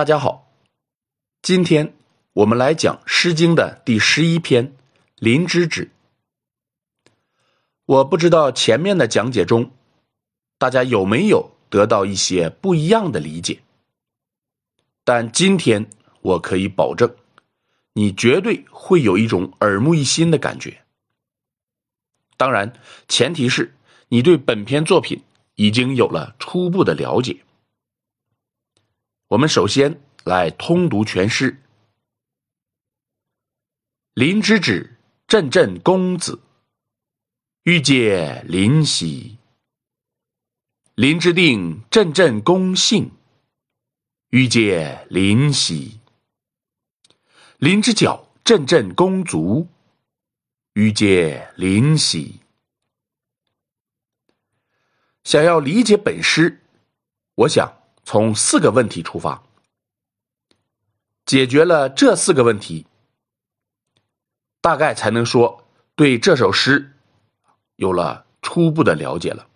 大家好，今天我们来讲《诗经》的第十一篇《临之止》。我不知道前面的讲解中，大家有没有得到一些不一样的理解，但今天我可以保证，你绝对会有一种耳目一新的感觉。当然，前提是你对本篇作品已经有了初步的了解。我们首先来通读全诗。临之止，谶谶公子。欲借临兮。临之定，谶谶公信。欲借临兮。临之角，谶谶公足。欲借临兮。想要理解本诗，我想。从四个问题出发，解决了这四个问题，大概才能说对这首诗有了初步的了解了。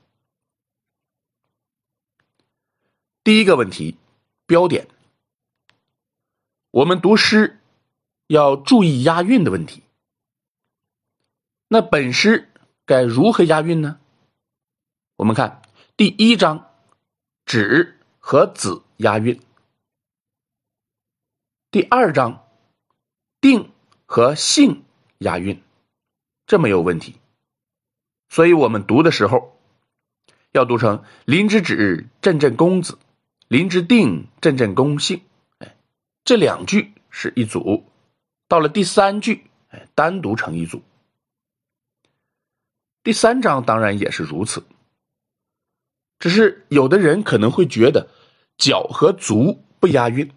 第一个问题，标点。我们读诗要注意押韵的问题。那本诗该如何押韵呢？我们看第一章，止。和子押韵。第二章，定和性押韵，这没有问题。所以我们读的时候，要读成“林之止，阵阵公子；林之定，阵阵公性”。哎，这两句是一组，到了第三句，哎，单独成一组。第三章当然也是如此。只是有的人可能会觉得脚和足不押韵。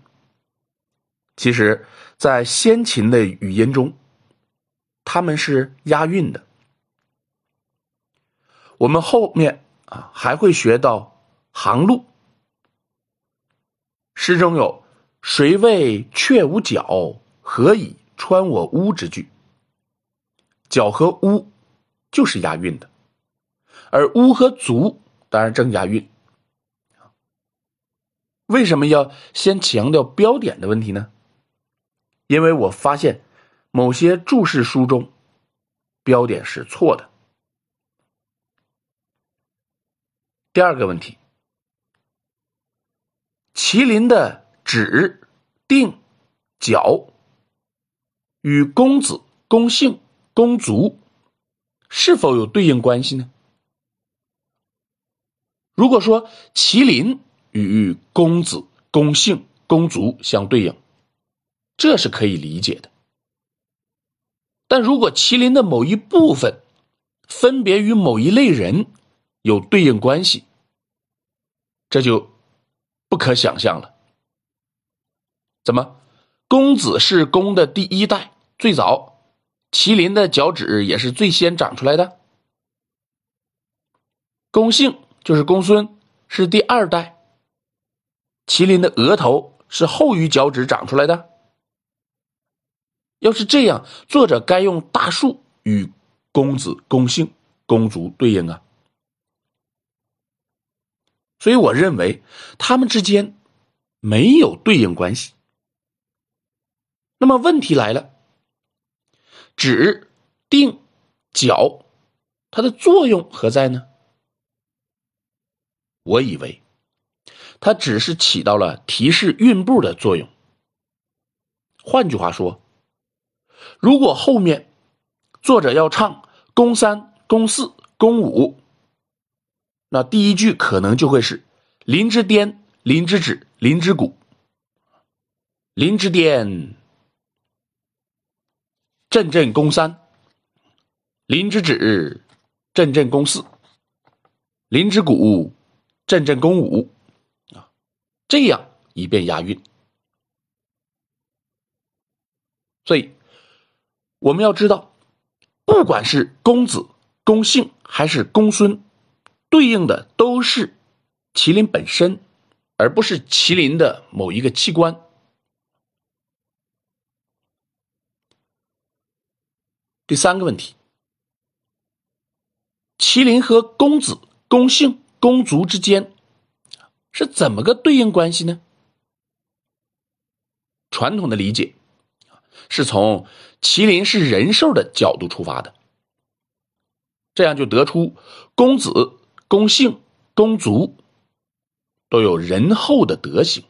其实，在先秦的语音中，他们是押韵的。我们后面啊还会学到行路。诗中有“谁谓雀无脚，何以穿我屋”之句。脚和屋就是押韵的，而屋和足。当然，正押韵。为什么要先强调标点的问题呢？因为我发现某些注释书中标点是错的。第二个问题，麒麟的指、定、角与公子、公姓、公族是否有对应关系呢？如果说麒麟与公子、公姓、公族相对应，这是可以理解的。但如果麒麟的某一部分分别与某一类人有对应关系，这就不可想象了。怎么，公子是公的第一代，最早，麒麟的脚趾也是最先长出来的，公姓。就是公孙是第二代，麒麟的额头是后于脚趾长出来的。要是这样，作者该用大树与公子、公姓、公族对应啊。所以我认为他们之间没有对应关系。那么问题来了，指、定、角，它的作用何在呢？我以为，它只是起到了提示韵步的作用。换句话说，如果后面作者要唱宫三、宫四、宫五，那第一句可能就会是“林之巅，林之止，林之谷”。林之巅，阵阵宫三；林之止，阵阵宫四；林之谷。阵阵宫舞，啊，这样以便押韵。所以我们要知道，不管是公子、公姓还是公孙，对应的都是麒麟本身，而不是麒麟的某一个器官。第三个问题，麒麟和公子、公姓。公族之间是怎么个对应关系呢？传统的理解，是从麒麟是人兽的角度出发的，这样就得出公子、公姓、公族都有仁厚的德行。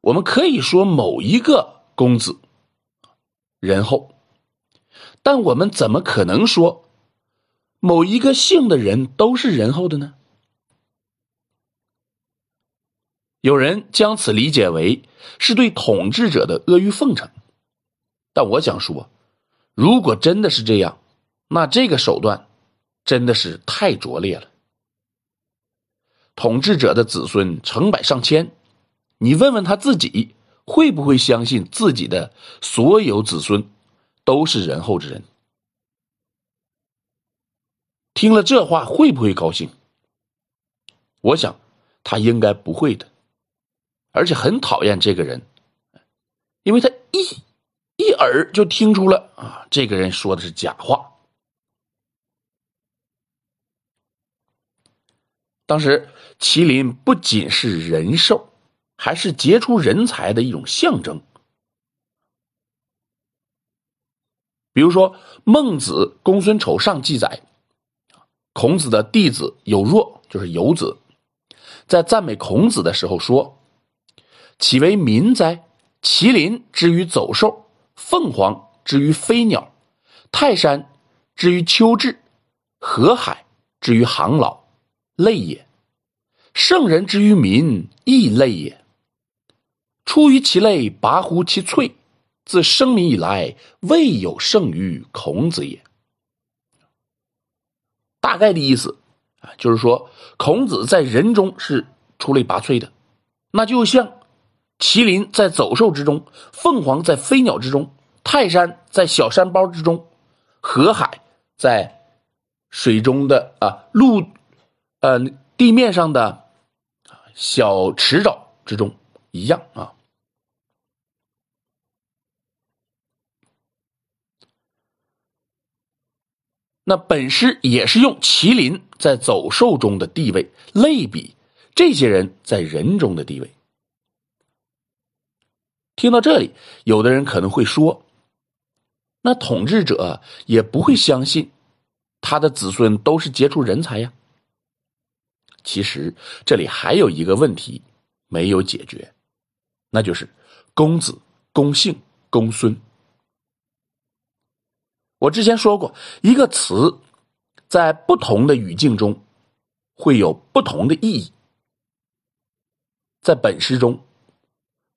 我们可以说某一个公子仁厚，但我们怎么可能说某一个姓的人都是仁厚的呢？有人将此理解为是对统治者的阿谀奉承，但我想说，如果真的是这样，那这个手段真的是太拙劣了。统治者的子孙成百上千，你问问他自己，会不会相信自己的所有子孙都是仁厚之人？听了这话，会不会高兴？我想，他应该不会的。而且很讨厌这个人，因为他一一耳就听出了啊，这个人说的是假话。当时麒麟不仅是人兽，还是杰出人才的一种象征。比如说《孟子·公孙丑上》记载，孔子的弟子有若，就是游子，在赞美孔子的时候说。岂为民哉？麒麟之于走兽，凤凰之于飞鸟，泰山之于丘岱，河海之于航老，类也。圣人之于民，亦类也。出于其类，拔乎其萃。自生民以来，未有胜于孔子也。大概的意思啊，就是说孔子在人中是出类拔萃的，那就像。麒麟在走兽之中，凤凰在飞鸟之中，泰山在小山包之中，河海在水中的啊陆，呃地面上的小池沼之中一样啊。那本诗也是用麒麟在走兽中的地位类比这些人在人中的地位。听到这里，有的人可能会说：“那统治者也不会相信他的子孙都是杰出人才呀。”其实这里还有一个问题没有解决，那就是公子、公姓、公孙。我之前说过，一个词在不同的语境中会有不同的意义。在本诗中，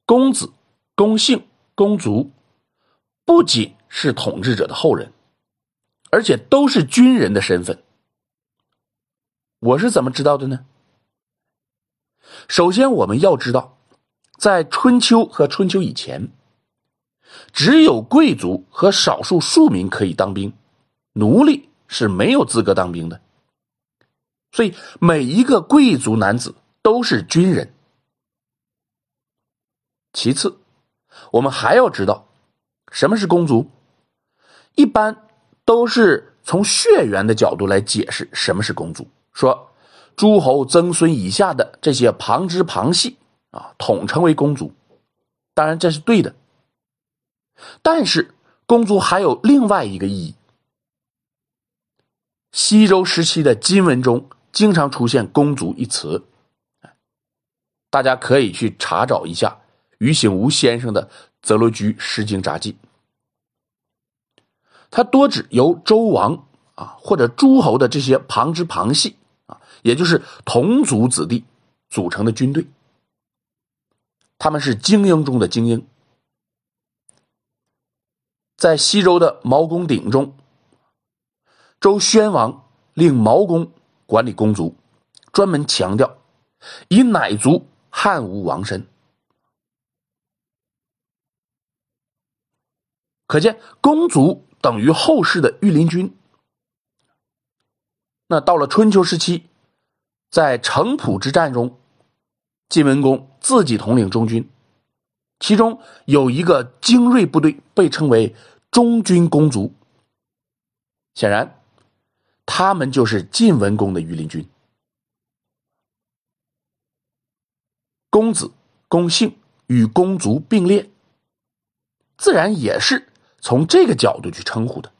公子。公姓、公族，不仅是统治者的后人，而且都是军人的身份。我是怎么知道的呢？首先，我们要知道，在春秋和春秋以前，只有贵族和少数庶民可以当兵，奴隶是没有资格当兵的。所以，每一个贵族男子都是军人。其次，我们还要知道，什么是公族？一般都是从血缘的角度来解释什么是公族。说诸侯曾孙以下的这些旁支旁系啊，统称为公族。当然这是对的。但是公族还有另外一个意义。西周时期的金文中经常出现“公族”一词，大家可以去查找一下。于醒吾先生的《泽罗居诗经札记》，它多指由周王啊或者诸侯的这些旁支旁系啊，也就是同族子弟组成的军队，他们是精英中的精英。在西周的毛公鼎中，周宣王令毛公管理公族，专门强调以乃族汉无王身。可见，公族等于后世的御林军。那到了春秋时期，在城濮之战中，晋文公自己统领中军，其中有一个精锐部队被称为中军公族。显然，他们就是晋文公的御林军。公子、公姓与公族并列，自然也是从这个角度去称呼的。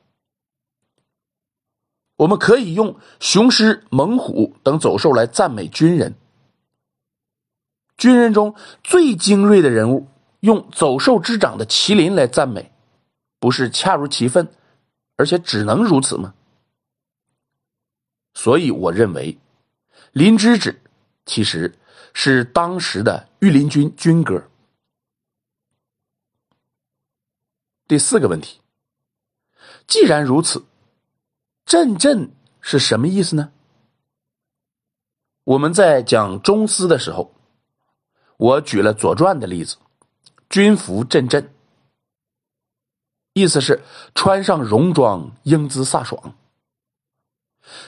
我们可以用雄狮、猛虎等走兽来赞美军人。军人中最精锐的人物，用走兽之长的麒麟来赞美，不是恰如其分，而且只能如此吗？所以我认为，《林之子》其实是当时的御林军军歌。第四个问题，既然如此，“阵阵”是什么意思呢？我们在讲中司的时候。我举了《左传》的例子，“军服阵阵”，意思是穿上戎装，英姿飒爽。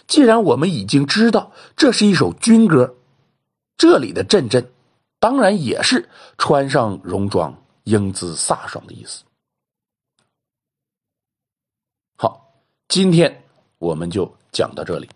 既然我们已经知道这是一首军歌，这里的“阵阵”当然也是穿上戎装，英姿飒爽的意思。好，今天我们就讲到这里。